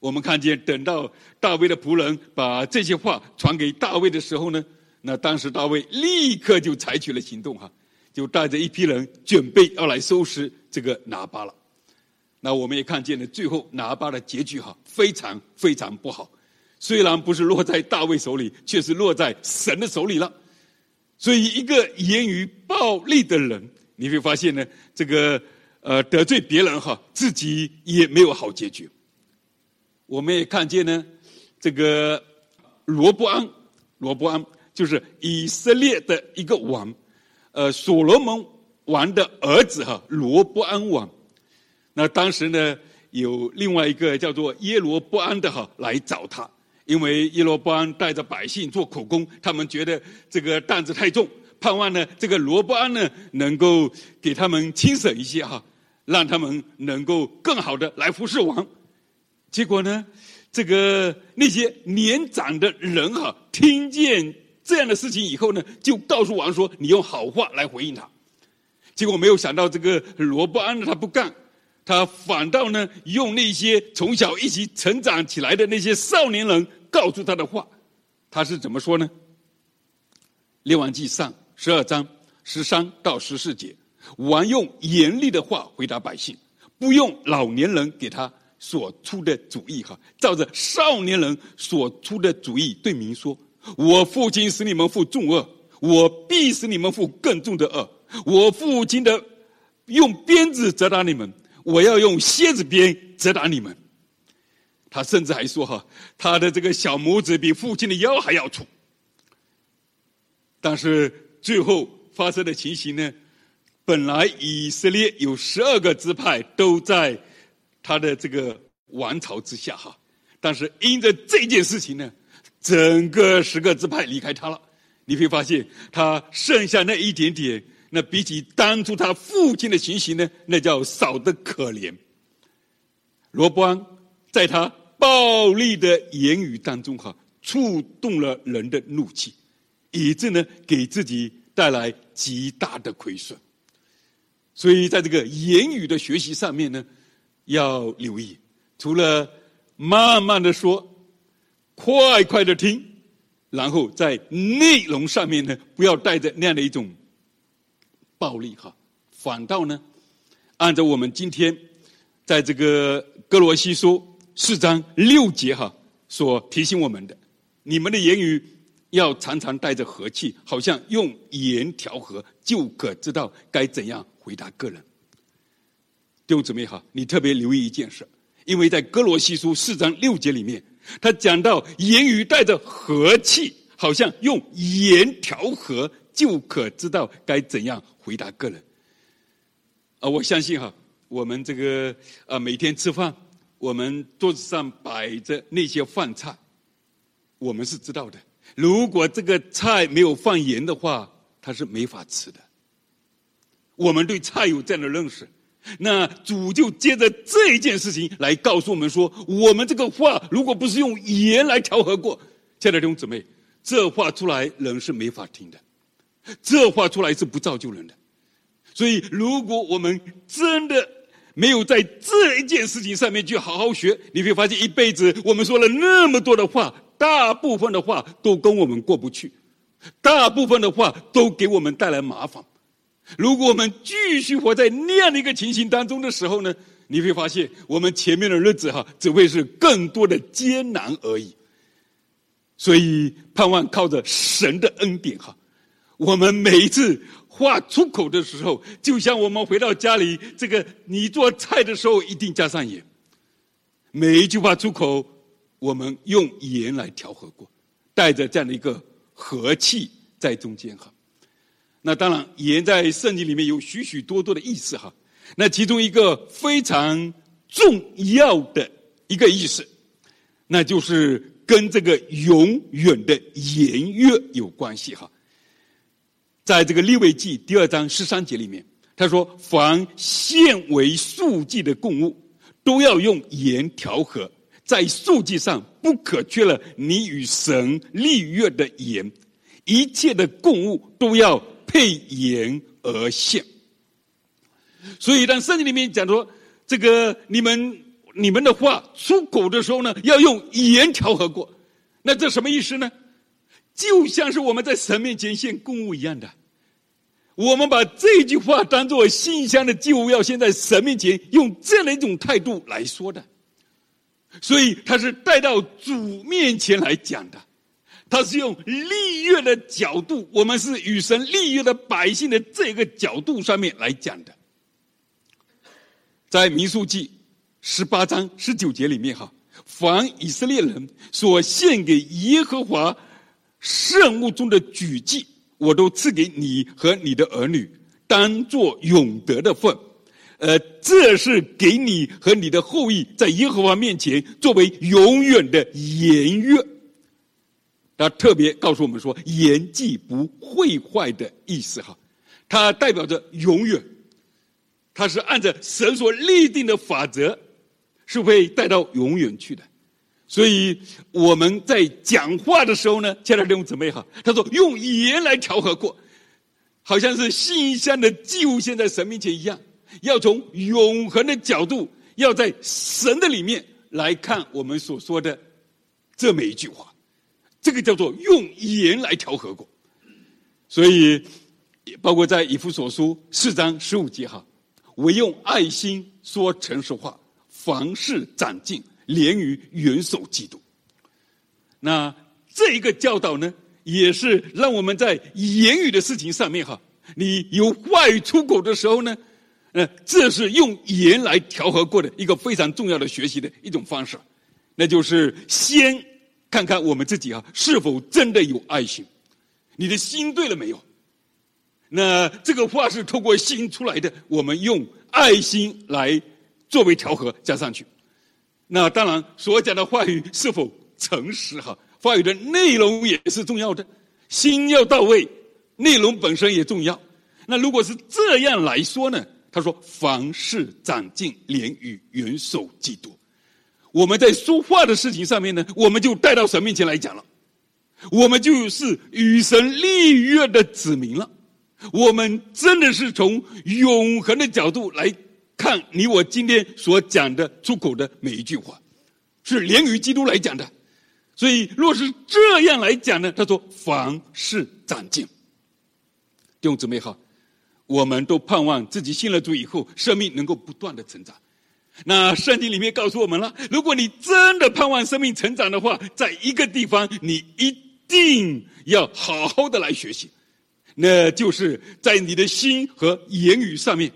我们看见，等到大卫的仆人把这些话传给大卫的时候呢，那当时大卫立刻就采取了行动哈，就带着一批人准备要来收拾这个拿八了。那我们也看见了，最后拿巴的结局哈，非常非常不好。虽然不是落在大卫手里，却是落在神的手里了。所以，一个言语暴力的人，你会发现呢，这个呃得罪别人哈，自己也没有好结局。我们也看见呢，这个罗伯安，罗伯安就是以色列的一个王，呃，所罗门王的儿子哈，罗伯安王。那当时呢，有另外一个叫做耶罗波安的哈来找他。因为耶罗波安带着百姓做苦工，他们觉得这个担子太重，盼望呢这个罗波安呢能够给他们轻省一些哈，让他们能够更好的来服侍王。结果呢，这个那些年长的人哈，听见这样的事情以后呢，就告诉王说：“你用好话来回应他。”结果没有想到，这个罗波安呢，他不干。他反倒呢，用那些从小一起成长起来的那些少年人告诉他的话，他是怎么说呢？列王记上十二章十三到十四节，王用严厉的话回答百姓，不用老年人给他所出的主意哈，照着少年人所出的主意对民说：我父亲使你们负重恶，我必使你们负更重的恶。我父亲的用鞭子责打你们。我要用蝎子鞭责打你们。他甚至还说：“哈，他的这个小拇指比父亲的腰还要粗。”但是最后发生的情形呢？本来以色列有十二个支派都在他的这个王朝之下，哈。但是因着这件事情呢，整个十个支派离开他了。你会发现，他剩下那一点点。那比起当初他父亲的情形呢，那叫少得可怜。罗伯安在他暴力的言语当中，哈，触动了人的怒气，以致呢给自己带来极大的亏损。所以在这个言语的学习上面呢，要留意，除了慢慢的说，快快的听，然后在内容上面呢，不要带着那样的一种。暴力哈，反倒呢，按照我们今天在这个哥罗西书四章六节哈所提醒我们的，你们的言语要常常带着和气，好像用盐调和，就可知道该怎样回答个人。弟兄姊妹哈，你特别留意一件事，因为在哥罗西书四章六节里面，他讲到言语带着和气，好像用盐调和。就可知道该怎样回答个人。啊，我相信哈，我们这个啊，每天吃饭，我们桌子上摆着那些饭菜，我们是知道的。如果这个菜没有放盐的话，它是没法吃的。我们对菜有这样的认识，那主就接着这一件事情来告诉我们说，我们这个话如果不是用盐来调和过，亲爱的弟兄姊妹，这话出来人是没法听的。这话出来是不造就人的，所以如果我们真的没有在这一件事情上面去好好学，你会发现一辈子我们说了那么多的话，大部分的话都跟我们过不去，大部分的话都给我们带来麻烦。如果我们继续活在那样的一个情形当中的时候呢，你会发现我们前面的日子哈，只会是更多的艰难而已。所以盼望靠着神的恩典哈。我们每一次话出口的时候，就像我们回到家里，这个你做菜的时候一定加上盐。每一句话出口，我们用盐来调和过，带着这样的一个和气在中间哈。那当然，盐在圣经里面有许许多多的意思哈。那其中一个非常重要的一个意思，那就是跟这个永远的盐约有关系哈。在这个利未记第二章十三节里面，他说：“凡献为素祭的供物，都要用盐调和，在数计上不可缺了你与神立约的盐，一切的供物都要配盐而献。所以，当圣经里面讲说，这个你们你们的话出口的时候呢，要用盐调和过，那这什么意思呢？就像是我们在神面前献供物一样的，我们把这句话当做信香的祭物，要献在神面前，用这样的一种态度来说的。所以他是带到主面前来讲的，他是用立约的角度，我们是与神立约的百姓的这个角度上面来讲的。在民数记十八章十九节里面，哈，凡以色列人所献给耶和华圣物中的举祭，我都赐给你和你的儿女，当作永德的份。呃，这是给你和你的后裔在耶和华面前作为永远的盐约。他特别告诉我们说，盐祭不会坏的意思哈，它代表着永远，它是按照神所立定的法则，是会带到永远去的。所以我们在讲话的时候呢，亲爱的弟兄姊妹哈，他说用盐来调和过，好像是馨香的祭物献在神面前一样。要从永恒的角度，要在神的里面来看我们所说的这么一句话，这个叫做用盐来调和过。所以，包括在以弗所书四章十五节哈，唯用爱心说诚实话，凡事长进，连于元首基督。那这一个教导呢，也是让我们在言语的事情上面哈，你有话语出口的时候呢。呃，这是用言来调和过的一个非常重要的学习的一种方式，那就是先看看我们自己啊是否真的有爱心，你的心对了没有？那这个话是透过心出来的，我们用爱心来作为调和加上去。那当然所讲的话语是否诚实哈，话语的内容也是重要的，心要到位，内容本身也重要。那如果是这样来说呢？他说：“凡事长进，连与元首基督。我们在说话的事情上面呢，我们就带到神面前来讲了。我们就是与神立约的子民了。我们真的是从永恒的角度来看你我今天所讲的出口的每一句话，是连于基督来讲的。所以，若是这样来讲呢，他说：凡事长进。弟兄姊妹好。”我们都盼望自己信了主以后，生命能够不断的成长。那圣经里面告诉我们了，如果你真的盼望生命成长的话，在一个地方你一定要好好的来学习，那就是在你的心和言语上面。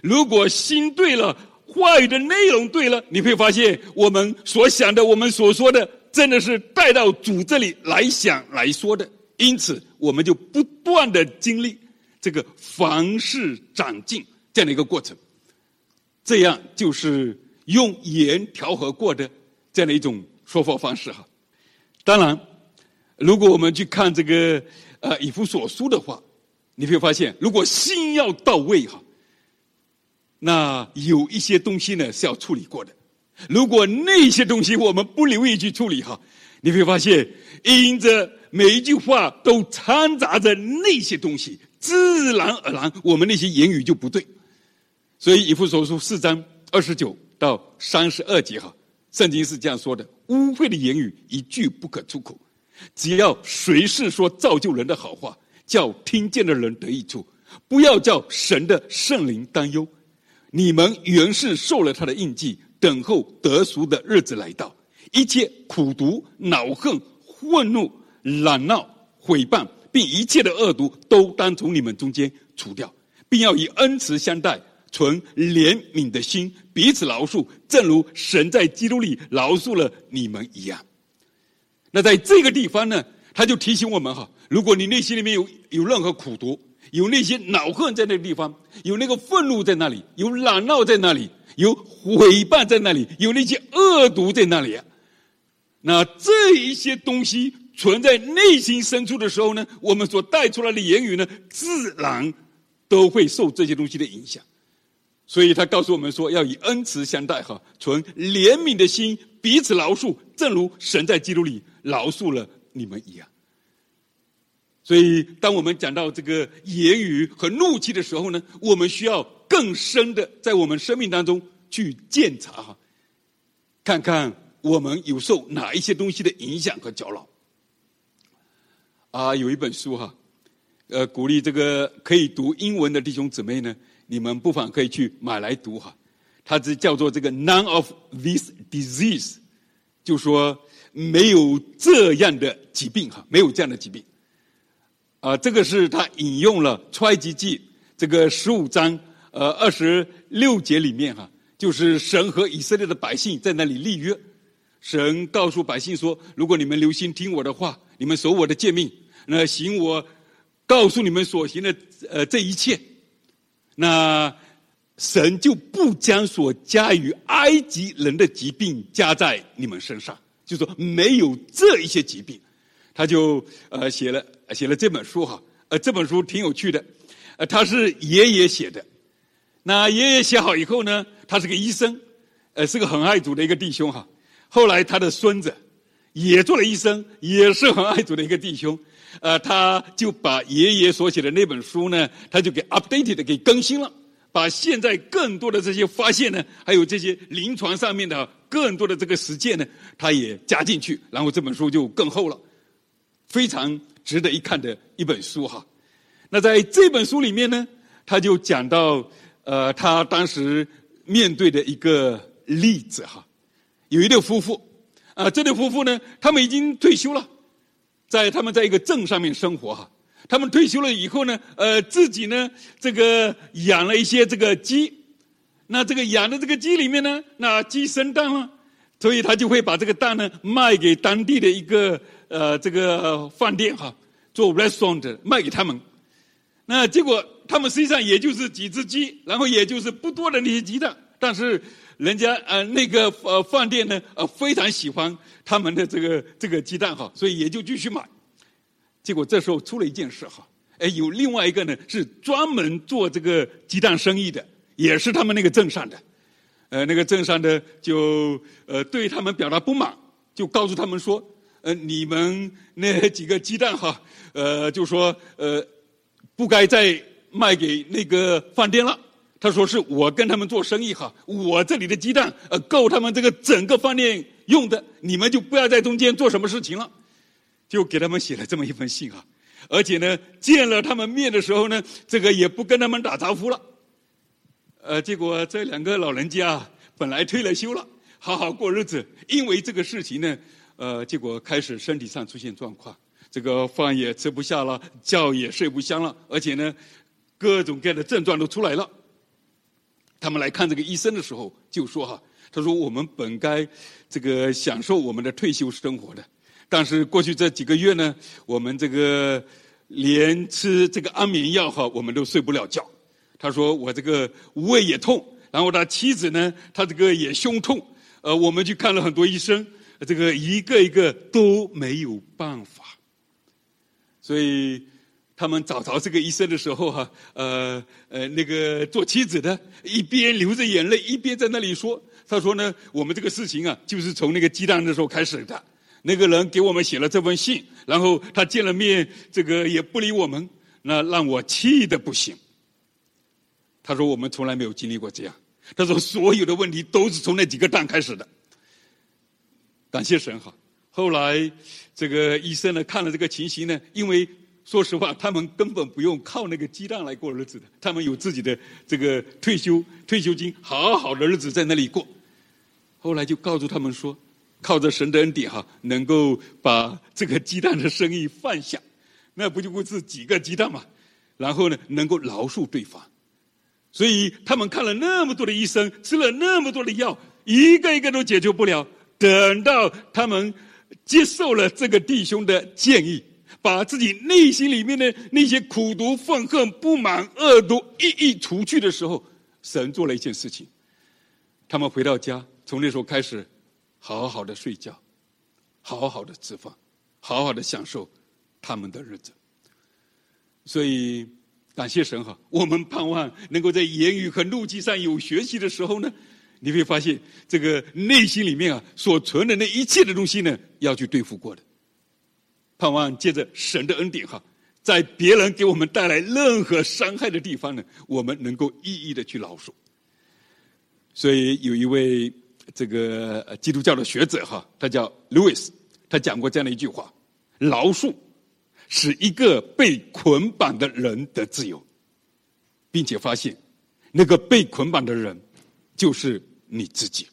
如果心对了，话语的内容对了，你会发现我们所想的、我们所说的，真的是带到主这里来想来说的。因此，我们就不断的经历。这个凡事长进这样的一个过程，这样就是用盐调和过的这样的一种说话方式哈。当然，如果我们去看这个呃以弗所书的话，你会发现，如果心要到位哈，那有一些东西呢是要处理过的。如果那些东西我们不留意去处理哈，你会发现，因着每一句话都掺杂着那些东西。自然而然，我们那些言语就不对。所以以弗所书四章二十九到三十二节哈，圣经是这样说的：污秽的言语一句不可出口。只要随时说造就人的好话，叫听见的人得益处。不要叫神的圣灵担忧。你们原是受了他的印记，等候得赎的日子来到。一切苦毒、恼恨、愤怒、懒闹、毁谤。并一切的恶毒都当从你们中间除掉，并要以恩慈相待，存怜悯的心，彼此饶恕，正如神在基督里饶恕了你们一样。那在这个地方呢，他就提醒我们哈，如果你内心里面有有任何苦毒，有那些恼恨在那个地方，有那个愤怒在那里，有嚷闹在那里，有毁谤在那里，有那些恶毒在那里啊，那这一些东西。存在内心深处的时候呢，我们所带出来的言语呢，自然都会受这些东西的影响。所以他告诉我们说，要以恩慈相待，哈，存怜悯的心，彼此饶恕，正如神在基督里饶恕了你们一样。所以，当我们讲到这个言语和怒气的时候呢，我们需要更深的在我们生命当中去检查哈，看看我们有受哪一些东西的影响和搅扰。啊，有一本书哈，呃，鼓励这个可以读英文的弟兄姊妹呢，你们不妨可以去买来读哈。它是叫做这个 “None of this disease”，就说没有这样的疾病哈，没有这样的疾病。啊，这个是他引用了出埃及记这个十五章呃二十六节里面哈，就是神和以色列的百姓在那里立约，神告诉百姓说：如果你们留心听我的话，你们守我的诫命，那行我告诉你们所行的呃这一切，那神就不将所加于埃及人的疾病加在你们身上，就说没有这一些疾病。他就呃写了写了这本书哈，呃这本书挺有趣的，呃他是爷爷写的，那爷爷写好以后呢，他是个医生，呃是个很爱主的一个弟兄哈。后来他的孙子也做了医生，也是很爱主的一个弟兄，呃他就把爷爷所写的那本书呢，他就给 updated 给更新了，把现在更多的这些发现呢，还有这些临床上面的更多的这个实践呢，他也加进去，然后这本书就更厚了。非常值得一看的一本书哈，那在这本书里面呢，他就讲到，呃，他当时面对的一个例子哈，有一对夫妇，啊，这对夫妇呢，他们已经退休了，在他们在一个镇上面生活哈，他们退休了以后呢，呃，自己呢，这个养了一些这个鸡，那这个养的这个鸡里面呢，那鸡生蛋了，所以他就会把这个蛋呢卖给当地的一个。呃，这个饭店哈，做 restaurant 卖给他们，那结果他们实际上也就是几只鸡，然后也就是不多的那些鸡蛋，但是人家呃那个呃饭店呢呃非常喜欢他们的这个这个鸡蛋哈，所以也就继续买。结果这时候出了一件事哈，哎，有另外一个呢是专门做这个鸡蛋生意的，也是他们那个镇上的，呃，那个镇上的就呃对他们表达不满，就告诉他们说。呃，你们那几个鸡蛋哈，呃，就说呃，不该再卖给那个饭店了。他说是我跟他们做生意哈，我这里的鸡蛋呃够他们这个整个饭店用的，你们就不要在中间做什么事情了。就给他们写了这么一封信哈，而且呢，见了他们面的时候呢，这个也不跟他们打招呼了。呃，结果这两个老人家本来退了休了，好好过日子，因为这个事情呢。呃，结果开始身体上出现状况，这个饭也吃不下了，觉也睡不香了，而且呢，各种各样的症状都出来了。他们来看这个医生的时候，就说哈，他说我们本该这个享受我们的退休生活的，但是过去这几个月呢，我们这个连吃这个安眠药哈，我们都睡不了觉。他说我这个胃也痛，然后他妻子呢，他这个也胸痛，呃，我们去看了很多医生。这个一个一个都没有办法，所以他们找着这个医生的时候，哈，呃呃，那个做妻子的一边流着眼泪，一边在那里说：“他说呢，我们这个事情啊，就是从那个鸡蛋的时候开始的。那个人给我们写了这封信，然后他见了面，这个也不理我们，那让我气的不行。”他说：“我们从来没有经历过这样。”他说：“所有的问题都是从那几个蛋开始的。”感谢神哈！后来这个医生呢，看了这个情形呢，因为说实话，他们根本不用靠那个鸡蛋来过日子的，他们有自己的这个退休退休金，好好的日子在那里过。后来就告诉他们说，靠着神的恩典哈，能够把这个鸡蛋的生意放下，那不就不是几个鸡蛋嘛？然后呢，能够饶恕对方。所以他们看了那么多的医生，吃了那么多的药，一个一个都解决不了。等到他们接受了这个弟兄的建议，把自己内心里面的那些苦毒、愤恨、不满、恶毒一一除去的时候，神做了一件事情。他们回到家，从那时候开始，好好的睡觉，好好的吃饭，好好的享受他们的日子。所以，感谢神哈，我们盼望能够在言语和怒气上有学习的时候呢，你会发现这个内心里面啊所存的那一切的东西呢，要去对付过的。盼望借着神的恩典哈，在别人给我们带来任何伤害的地方呢，我们能够一一的去饶恕。所以有一位这个基督教的学者哈，他叫 Lewis，他讲过这样的一句话：饶恕。使一个被捆绑的人得自由，并且发现那个被捆绑的人就是你自己。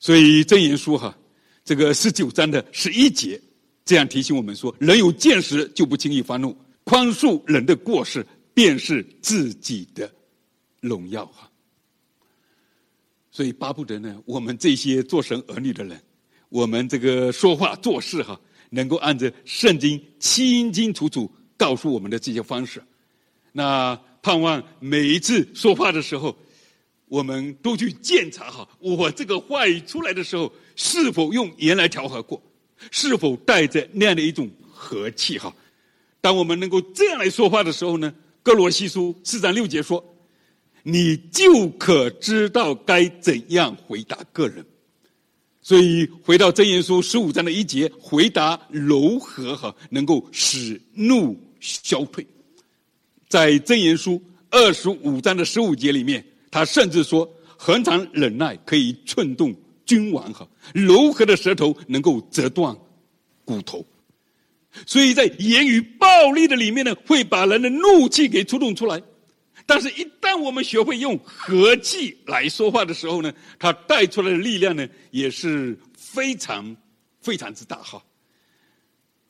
所以真言书哈，这个十九章的十一节这样提醒我们说：人有见识就不轻易发怒，宽恕人的过失便是自己的荣耀哈。所以巴不得呢，我们这些做神儿女的人，我们这个说话做事哈。能够按着圣经清清楚楚告诉我们的这些方式，那盼望每一次说话的时候，我们都去检查哈，我这个话语出来的时候是否用盐来调和过，是否带着那样的一种和气哈。当我们能够这样来说话的时候呢，哥罗西书四章六节说，你就可知道该怎样回答个人。所以回到真言书十五章的一节，回答柔和哈，能够使怒消退。在真言书二十五章的十五节里面，他甚至说，恒常忍耐可以寸动君王哈，柔和的舌头能够折断骨头。所以在言语暴力的里面呢，会把人的怒气给触动出来。但是，一旦我们学会用和气来说话的时候呢，它带出来的力量呢，也是非常非常之大哈。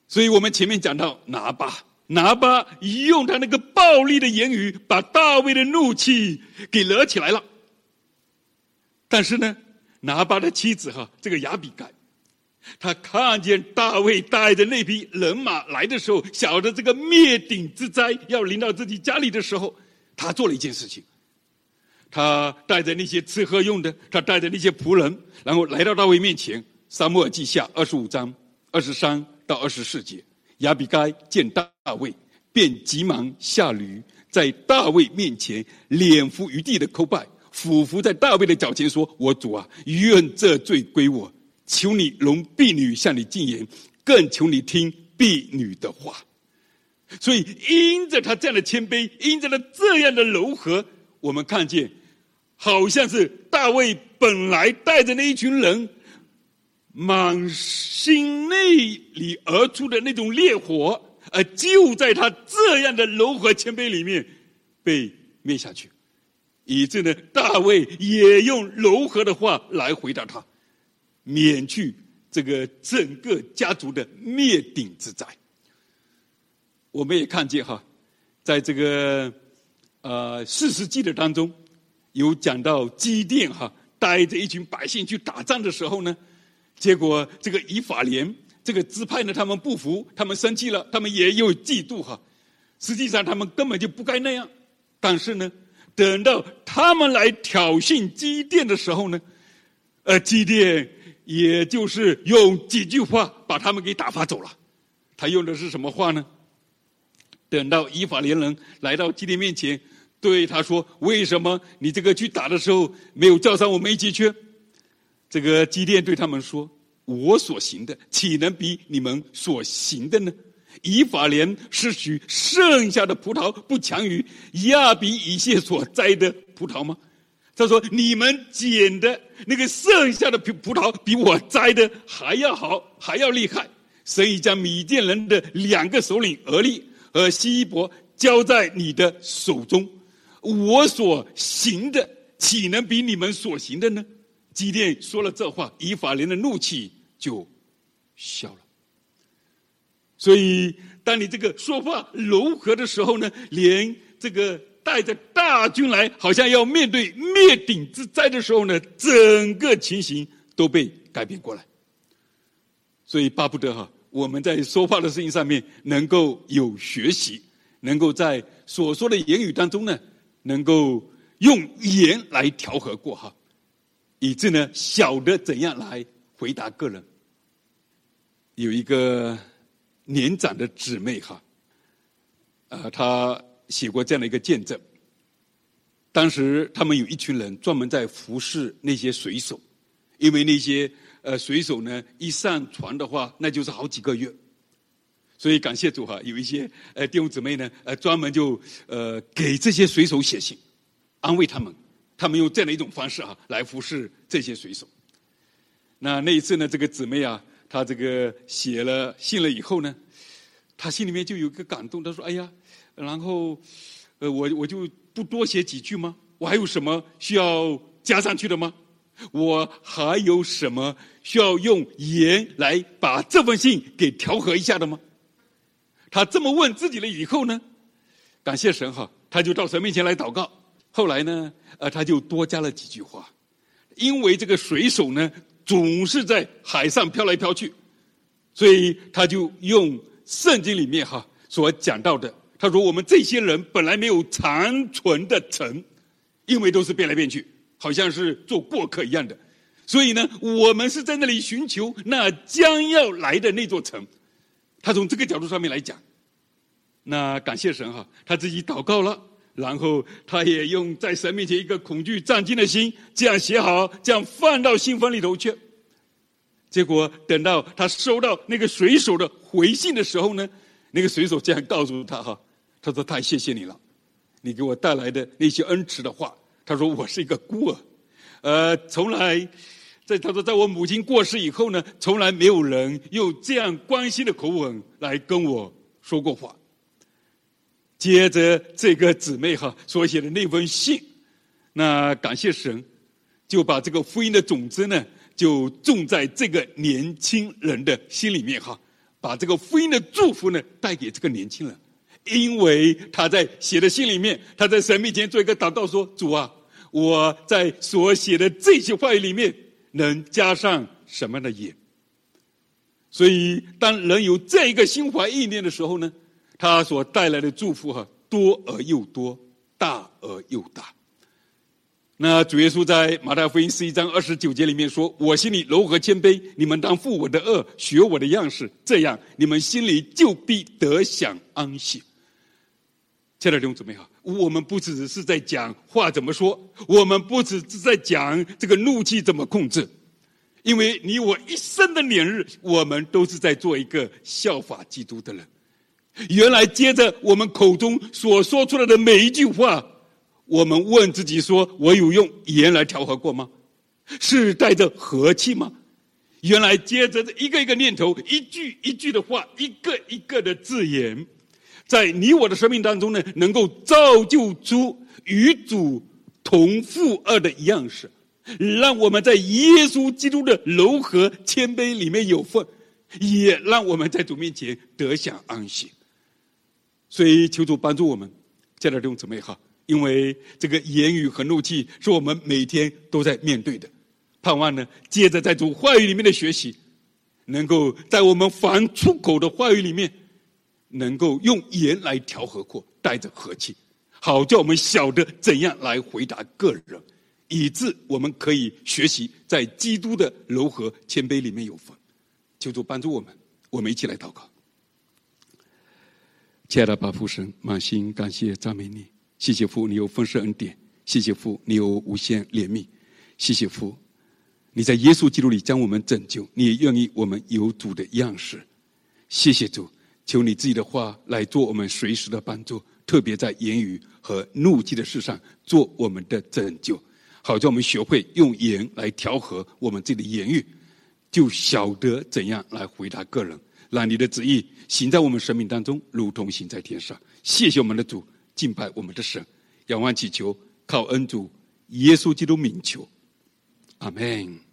所以我们前面讲到拿巴，拿巴一用他那个暴力的言语，把大卫的怒气给惹起来了。但是呢，拿巴的妻子哈，这个亚比该，他看见大卫带着那匹人马来的时候，晓得这个灭顶之灾要临到自己家里的时候。他做了一件事情，他带着那些吃喝用的，他带着那些仆人，然后来到大卫面前。撒母耳记下二十五章二十三到二十四节，亚比该见大卫，便急忙下驴，在大卫面前脸伏于地的叩拜，俯伏在大卫的脚前说：“我主啊，愿这罪归我，求你容婢女向你进言，更求你听婢女的话。”所以，因着他这样的谦卑，因着他这样的柔和，我们看见，好像是大卫本来带着那一群人，满心内里而出的那种烈火，而就在他这样的柔和谦卑里面被灭下去，以致呢，大卫也用柔和的话来回答他，免去这个整个家族的灭顶之灾。我们也看见哈，在这个呃士师记的当中，有讲到基甸哈带着一群百姓去打仗的时候呢，结果这个以法莲这个支派呢，他们不服，他们生气了，他们也有嫉妒哈。实际上他们根本就不该那样，但是呢，等到他们来挑衅基甸的时候呢，呃，基甸也就是用几句话把他们给打发走了。他用的是什么话呢？等到以法连人来到基甸面前，对他说：“为什么你这个去打的时候没有叫上我们一起去？”这个基甸对他们说：“我所行的岂能比你们所行的呢？以法莲是许剩下的葡萄不强于亚比以谢所摘的葡萄吗？”他说：“你们捡的那个剩下的葡葡萄比我摘的还要好，还要厉害。神已将米甸人的两个首领俄利。”和希伯交在你的手中，我所行的岂能比你们所行的呢？基甸说了这话，以法莲的怒气就消了。所以，当你这个说话柔和的时候呢，连这个带着大军来，好像要面对灭顶之灾的时候呢，整个情形都被改变过来。所以，巴不得哈。我们在说话的事情上面能够有学习，能够在所说的言语当中呢，能够用言来调和过哈，以致呢晓得怎样来回答个人。有一个年长的姊妹哈，呃，她写过这样的一个见证。当时他们有一群人专门在服侍那些水手，因为那些呃水手呢一上船的话，那就是好几个月。所以感谢主哈，有一些呃弟兄姊妹呢，呃专门就呃给这些水手写信，安慰他们。他们用这样的一种方式啊，来服侍这些水手。那那一次呢，这个姊妹啊，她这个写了信了以后呢，她心里面就有一个感动。她说：“哎呀，然后呃，我我就不多写几句吗？我还有什么需要加上去的吗？我还有什么需要用盐来把这封信给调和一下的吗？”他这么问自己了以后呢，感谢神哈，他就到神面前来祷告。后来呢，呃，他就多加了几句话，因为这个水手呢总是在海上飘来飘去，所以他就用圣经里面哈所讲到的，他说我们这些人本来没有长存的城，因为都是变来变去，好像是做过客一样的，所以呢，我们是在那里寻求那将要来的那座城。他从这个角度上面来讲，那感谢神哈，他自己祷告了，然后他也用在神面前一个恐惧战惊的心，这样写好，这样放到信封里头去。结果等到他收到那个水手的回信的时候呢，那个水手这样告诉他哈，他说太谢谢你了，你给我带来的那些恩慈的话。他说我是一个孤儿，呃，从来。在他说，在我母亲过世以后呢，从来没有人用这样关心的口吻来跟我说过话。接着这个姊妹哈所写的那封信，那感谢神，就把这个福音的种子呢，就种在这个年轻人的心里面哈，把这个福音的祝福呢带给这个年轻人，因为他在写的信里面，他在神面前做一个祷告说：“主啊，我在所写的这些话语里面。”能加上什么的盐？所以，当人有这一个心怀意念的时候呢，他所带来的祝福哈，多而又多，大而又大。那主耶稣在马太福音十一章二十九节里面说：“我心里柔和谦卑，你们当负我的轭，学我的样式，这样你们心里就必得享安息。”亲爱的弟兄姊妹好。我们不只是在讲话怎么说，我们不只是在讲这个怒气怎么控制，因为你我一生的年日，我们都是在做一个效法基督的人。原来接着我们口中所说出来的每一句话，我们问自己说：我有用盐来调和过吗？是带着和气吗？原来接着一个一个念头，一句一句的话，一个一个的字眼。在你我的生命当中呢，能够造就出与主同负二的样式，让我们在耶稣基督的柔和谦卑里面有份，也让我们在主面前得享安息。所以求主帮助我们，亲爱的弟兄姊妹哈，因为这个言语和怒气是我们每天都在面对的，盼望呢，接着在主话语里面的学习，能够在我们凡出口的话语里面。能够用言来调和过，带着和气，好叫我们晓得怎样来回答个人，以致我们可以学习在基督的柔和谦卑里面有份。求主帮助我们，我们一起来祷告。亲爱的爸父神，满心感谢赞美你，谢谢父，你有丰盛恩典，谢谢父，你有无限怜悯，谢谢父，你在耶稣基督里将我们拯救，你也愿意我们有主的样式，谢谢主。求你自己的话来做我们随时的帮助，特别在言语和怒气的事上做我们的拯救，好叫我们学会用言来调和我们自己的言语，就晓得怎样来回答个人，让你的旨意行在我们生命当中，如同行在天上。谢谢我们的主，敬拜我们的神，仰望祈求，靠恩主耶稣基督名求，阿门。